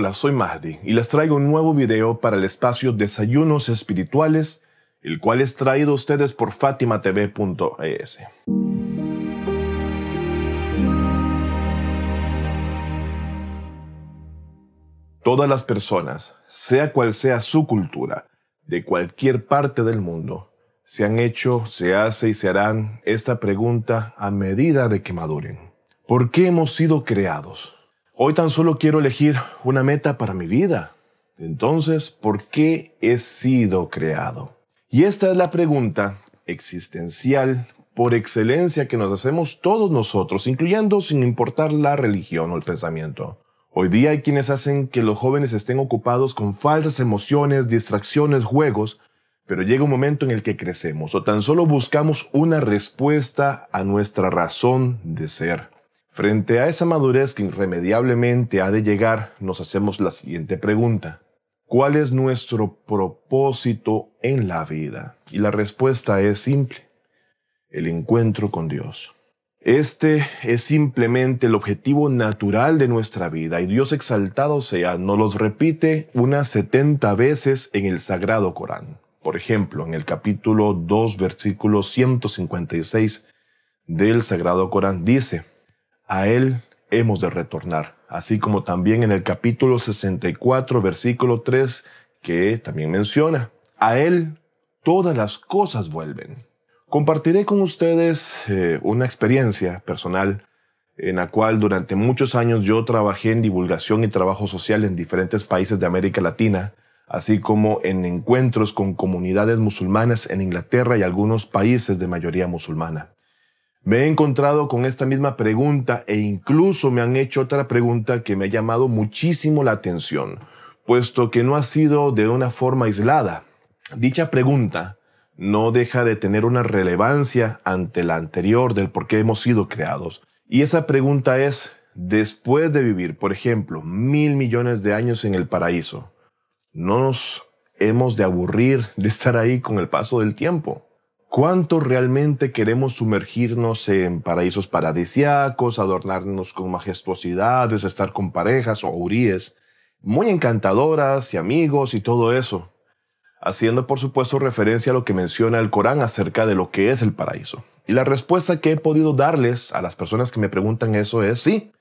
Hola, soy Mahdi y les traigo un nuevo video para el espacio Desayunos Espirituales, el cual es traído a ustedes por fatimatv.es. Todas las personas, sea cual sea su cultura, de cualquier parte del mundo, se han hecho, se hace y se harán esta pregunta a medida de que maduren. ¿Por qué hemos sido creados? Hoy tan solo quiero elegir una meta para mi vida. Entonces, ¿por qué he sido creado? Y esta es la pregunta existencial por excelencia que nos hacemos todos nosotros, incluyendo sin importar la religión o el pensamiento. Hoy día hay quienes hacen que los jóvenes estén ocupados con falsas emociones, distracciones, juegos, pero llega un momento en el que crecemos o tan solo buscamos una respuesta a nuestra razón de ser. Frente a esa madurez que irremediablemente ha de llegar, nos hacemos la siguiente pregunta. ¿Cuál es nuestro propósito en la vida? Y la respuesta es simple. El encuentro con Dios. Este es simplemente el objetivo natural de nuestra vida y Dios exaltado sea, nos los repite unas 70 veces en el Sagrado Corán. Por ejemplo, en el capítulo 2, versículo 156 del Sagrado Corán dice, a Él hemos de retornar, así como también en el capítulo 64, versículo 3, que también menciona, a Él todas las cosas vuelven. Compartiré con ustedes eh, una experiencia personal en la cual durante muchos años yo trabajé en divulgación y trabajo social en diferentes países de América Latina, así como en encuentros con comunidades musulmanas en Inglaterra y algunos países de mayoría musulmana. Me he encontrado con esta misma pregunta e incluso me han hecho otra pregunta que me ha llamado muchísimo la atención, puesto que no ha sido de una forma aislada. Dicha pregunta no deja de tener una relevancia ante la anterior del por qué hemos sido creados. Y esa pregunta es, después de vivir, por ejemplo, mil millones de años en el paraíso, ¿no nos hemos de aburrir de estar ahí con el paso del tiempo? ¿Cuánto realmente queremos sumergirnos en paraísos paradisiacos, adornarnos con majestuosidades, estar con parejas o uríes muy encantadoras y amigos y todo eso? Haciendo por supuesto referencia a lo que menciona el Corán acerca de lo que es el paraíso. Y la respuesta que he podido darles a las personas que me preguntan eso es sí.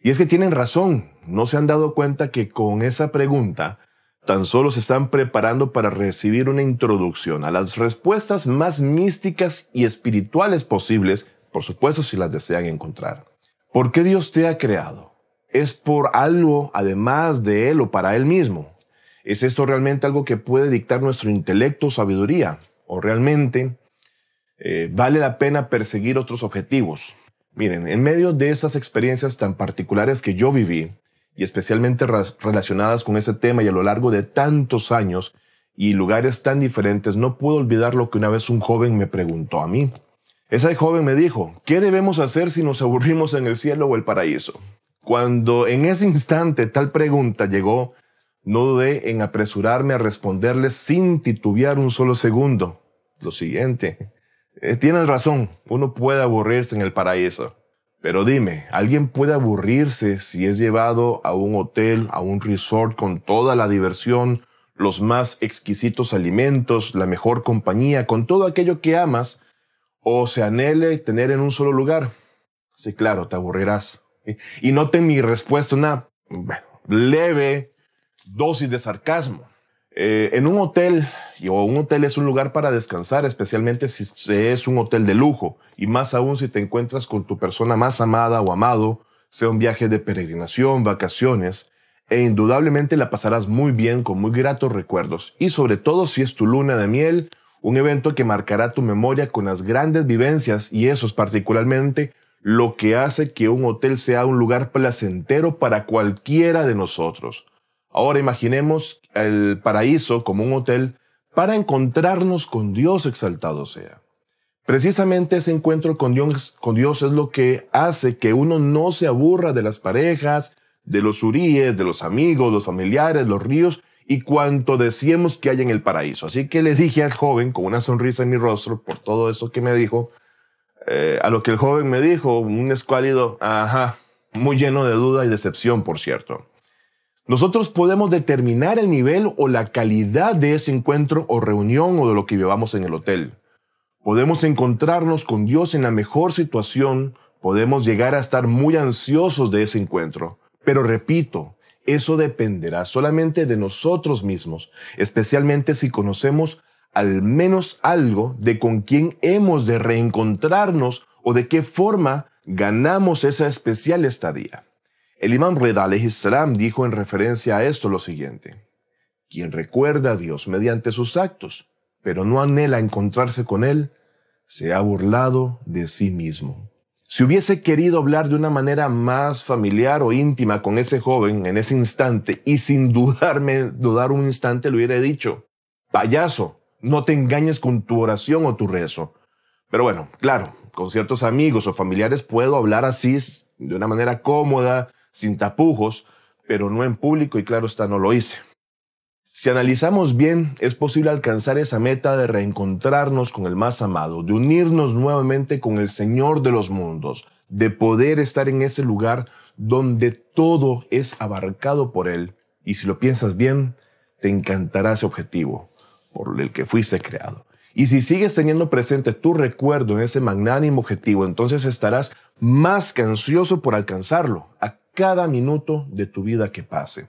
Y es que tienen razón, no se han dado cuenta que con esa pregunta tan solo se están preparando para recibir una introducción a las respuestas más místicas y espirituales posibles, por supuesto si las desean encontrar. ¿Por qué Dios te ha creado? ¿Es por algo además de Él o para Él mismo? ¿Es esto realmente algo que puede dictar nuestro intelecto o sabiduría? ¿O realmente eh, vale la pena perseguir otros objetivos? Miren, en medio de esas experiencias tan particulares que yo viví, y especialmente relacionadas con ese tema y a lo largo de tantos años y lugares tan diferentes, no puedo olvidar lo que una vez un joven me preguntó a mí. Ese joven me dijo, ¿qué debemos hacer si nos aburrimos en el cielo o el paraíso? Cuando en ese instante tal pregunta llegó, no dudé en apresurarme a responderle sin titubear un solo segundo. Lo siguiente, eh, tienes razón, uno puede aburrirse en el paraíso. Pero dime, ¿alguien puede aburrirse si es llevado a un hotel, a un resort con toda la diversión, los más exquisitos alimentos, la mejor compañía, con todo aquello que amas, o se anhele tener en un solo lugar? Sí, claro, te aburrirás. Y note mi respuesta una leve dosis de sarcasmo. Eh, en un hotel, o un hotel es un lugar para descansar, especialmente si es un hotel de lujo, y más aún si te encuentras con tu persona más amada o amado, sea un viaje de peregrinación, vacaciones, e indudablemente la pasarás muy bien con muy gratos recuerdos, y sobre todo si es tu luna de miel, un evento que marcará tu memoria con las grandes vivencias, y eso es particularmente lo que hace que un hotel sea un lugar placentero para cualquiera de nosotros. Ahora imaginemos el paraíso como un hotel para encontrarnos con Dios exaltado sea. Precisamente ese encuentro con Dios, es lo que hace que uno no se aburra de las parejas, de los uríes, de los amigos, los familiares, los ríos y cuanto decíamos que hay en el paraíso. Así que le dije al joven, con una sonrisa en mi rostro, por todo eso que me dijo, eh, a lo que el joven me dijo, un escuálido, ajá, muy lleno de duda y decepción, por cierto. Nosotros podemos determinar el nivel o la calidad de ese encuentro o reunión o de lo que llevamos en el hotel. Podemos encontrarnos con Dios en la mejor situación, podemos llegar a estar muy ansiosos de ese encuentro. Pero repito, eso dependerá solamente de nosotros mismos, especialmente si conocemos al menos algo de con quién hemos de reencontrarnos o de qué forma ganamos esa especial estadía. El imán Reda salam dijo en referencia a esto lo siguiente. Quien recuerda a Dios mediante sus actos, pero no anhela encontrarse con Él, se ha burlado de sí mismo. Si hubiese querido hablar de una manera más familiar o íntima con ese joven en ese instante y sin dudarme, dudar un instante le hubiera dicho, payaso, no te engañes con tu oración o tu rezo. Pero bueno, claro, con ciertos amigos o familiares puedo hablar así de una manera cómoda, sin tapujos, pero no en público y claro está, no lo hice. Si analizamos bien, es posible alcanzar esa meta de reencontrarnos con el más amado, de unirnos nuevamente con el Señor de los mundos, de poder estar en ese lugar donde todo es abarcado por Él. Y si lo piensas bien, te encantará ese objetivo por el que fuiste creado. Y si sigues teniendo presente tu recuerdo en ese magnánimo objetivo, entonces estarás más que ansioso por alcanzarlo cada minuto de tu vida que pase.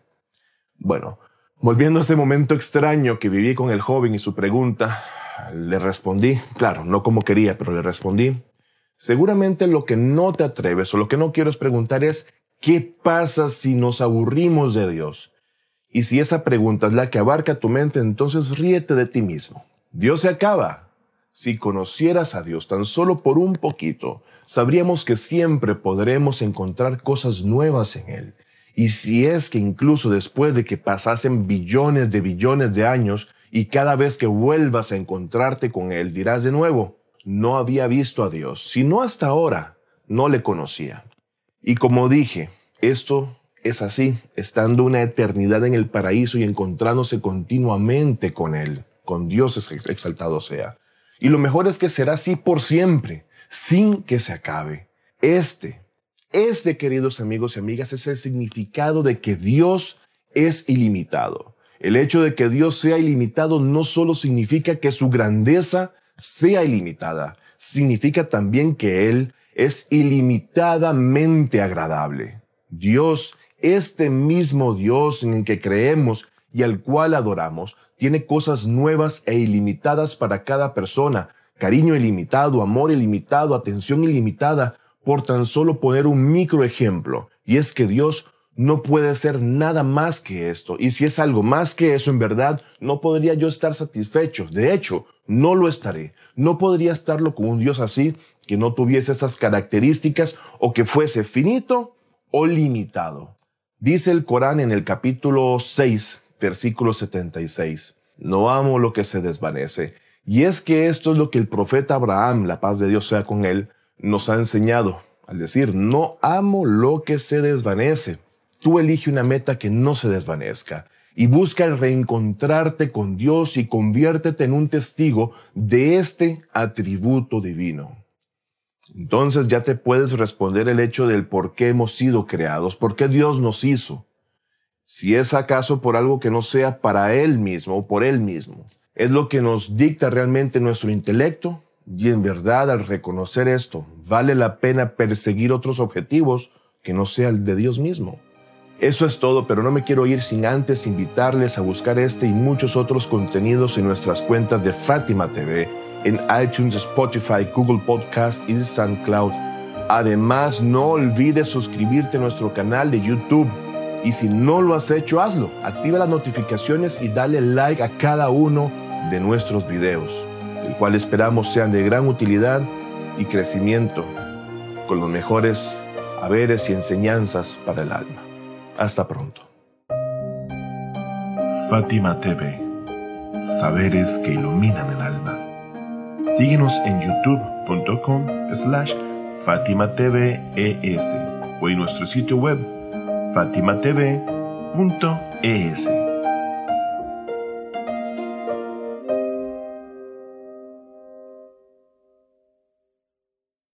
Bueno, volviendo a ese momento extraño que viví con el joven y su pregunta, le respondí, claro, no como quería, pero le respondí, seguramente lo que no te atreves o lo que no quiero es preguntar es, ¿qué pasa si nos aburrimos de Dios? Y si esa pregunta es la que abarca tu mente, entonces ríete de ti mismo. Dios se acaba. Si conocieras a Dios tan solo por un poquito, sabríamos que siempre podremos encontrar cosas nuevas en Él. Y si es que incluso después de que pasasen billones de billones de años y cada vez que vuelvas a encontrarte con Él dirás de nuevo, no había visto a Dios, sino hasta ahora no le conocía. Y como dije, esto es así, estando una eternidad en el paraíso y encontrándose continuamente con Él, con Dios exaltado sea. Y lo mejor es que será así por siempre, sin que se acabe. Este, este, queridos amigos y amigas, es el significado de que Dios es ilimitado. El hecho de que Dios sea ilimitado no solo significa que su grandeza sea ilimitada, significa también que Él es ilimitadamente agradable. Dios este mismo Dios en el que creemos y al cual adoramos tiene cosas nuevas e ilimitadas para cada persona, cariño ilimitado, amor ilimitado, atención ilimitada, por tan solo poner un micro ejemplo. Y es que Dios no puede ser nada más que esto. Y si es algo más que eso, en verdad, no podría yo estar satisfecho. De hecho, no lo estaré. No podría estarlo con un Dios así que no tuviese esas características o que fuese finito o limitado. Dice el Corán en el capítulo 6, versículo 76, no amo lo que se desvanece. Y es que esto es lo que el profeta Abraham, la paz de Dios sea con él, nos ha enseñado, al decir, no amo lo que se desvanece. Tú elige una meta que no se desvanezca y busca el reencontrarte con Dios y conviértete en un testigo de este atributo divino. Entonces ya te puedes responder el hecho del por qué hemos sido creados, por qué Dios nos hizo. Si es acaso por algo que no sea para Él mismo o por Él mismo. Es lo que nos dicta realmente nuestro intelecto y en verdad al reconocer esto, vale la pena perseguir otros objetivos que no sea el de Dios mismo. Eso es todo, pero no me quiero ir sin antes invitarles a buscar este y muchos otros contenidos en nuestras cuentas de Fátima TV en iTunes, Spotify, Google Podcast y SoundCloud. Además, no olvides suscribirte a nuestro canal de YouTube. Y si no lo has hecho, hazlo. Activa las notificaciones y dale like a cada uno de nuestros videos, el cual esperamos sean de gran utilidad y crecimiento, con los mejores haberes y enseñanzas para el alma. Hasta pronto. Fátima TV. Saberes que iluminan el alma. Síguenos en youtube.com slash FatimaTVES o en nuestro sitio web fatimatv.es.